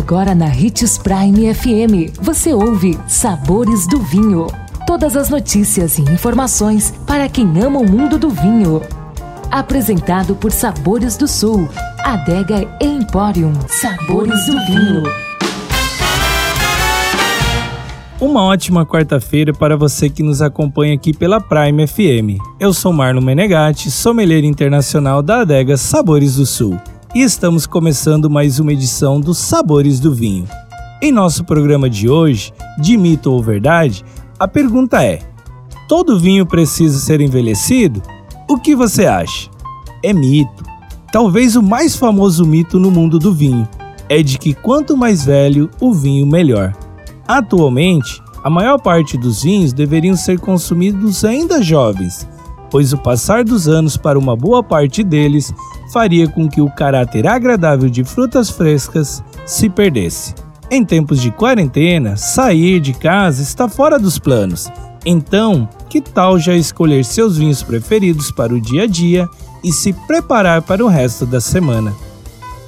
Agora na Ritz Prime FM, você ouve Sabores do Vinho. Todas as notícias e informações para quem ama o mundo do vinho. Apresentado por Sabores do Sul, Adega Emporium. Sabores do Vinho. Uma ótima quarta-feira para você que nos acompanha aqui pela Prime FM. Eu sou Marlon Menegatti, sommelier internacional da adega Sabores do Sul e estamos começando mais uma edição dos Sabores do Vinho. Em nosso programa de hoje, de mito ou verdade, a pergunta é: todo vinho precisa ser envelhecido? O que você acha? É mito. Talvez o mais famoso mito no mundo do vinho é de que quanto mais velho o vinho, melhor. Atualmente, a maior parte dos vinhos deveriam ser consumidos ainda jovens, pois o passar dos anos para uma boa parte deles faria com que o caráter agradável de frutas frescas se perdesse. Em tempos de quarentena, sair de casa está fora dos planos. Então, que tal já escolher seus vinhos preferidos para o dia a dia e se preparar para o resto da semana?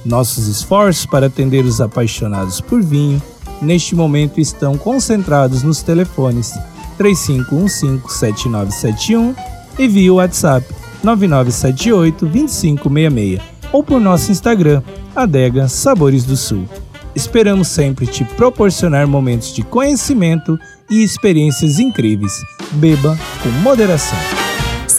Nossos esforços para atender os apaixonados por vinho neste momento estão concentrados nos telefones 35157971 e via WhatsApp 9978 2566 ou por nosso Instagram, Adega Sabores do Sul. Esperamos sempre te proporcionar momentos de conhecimento e experiências incríveis. Beba com moderação.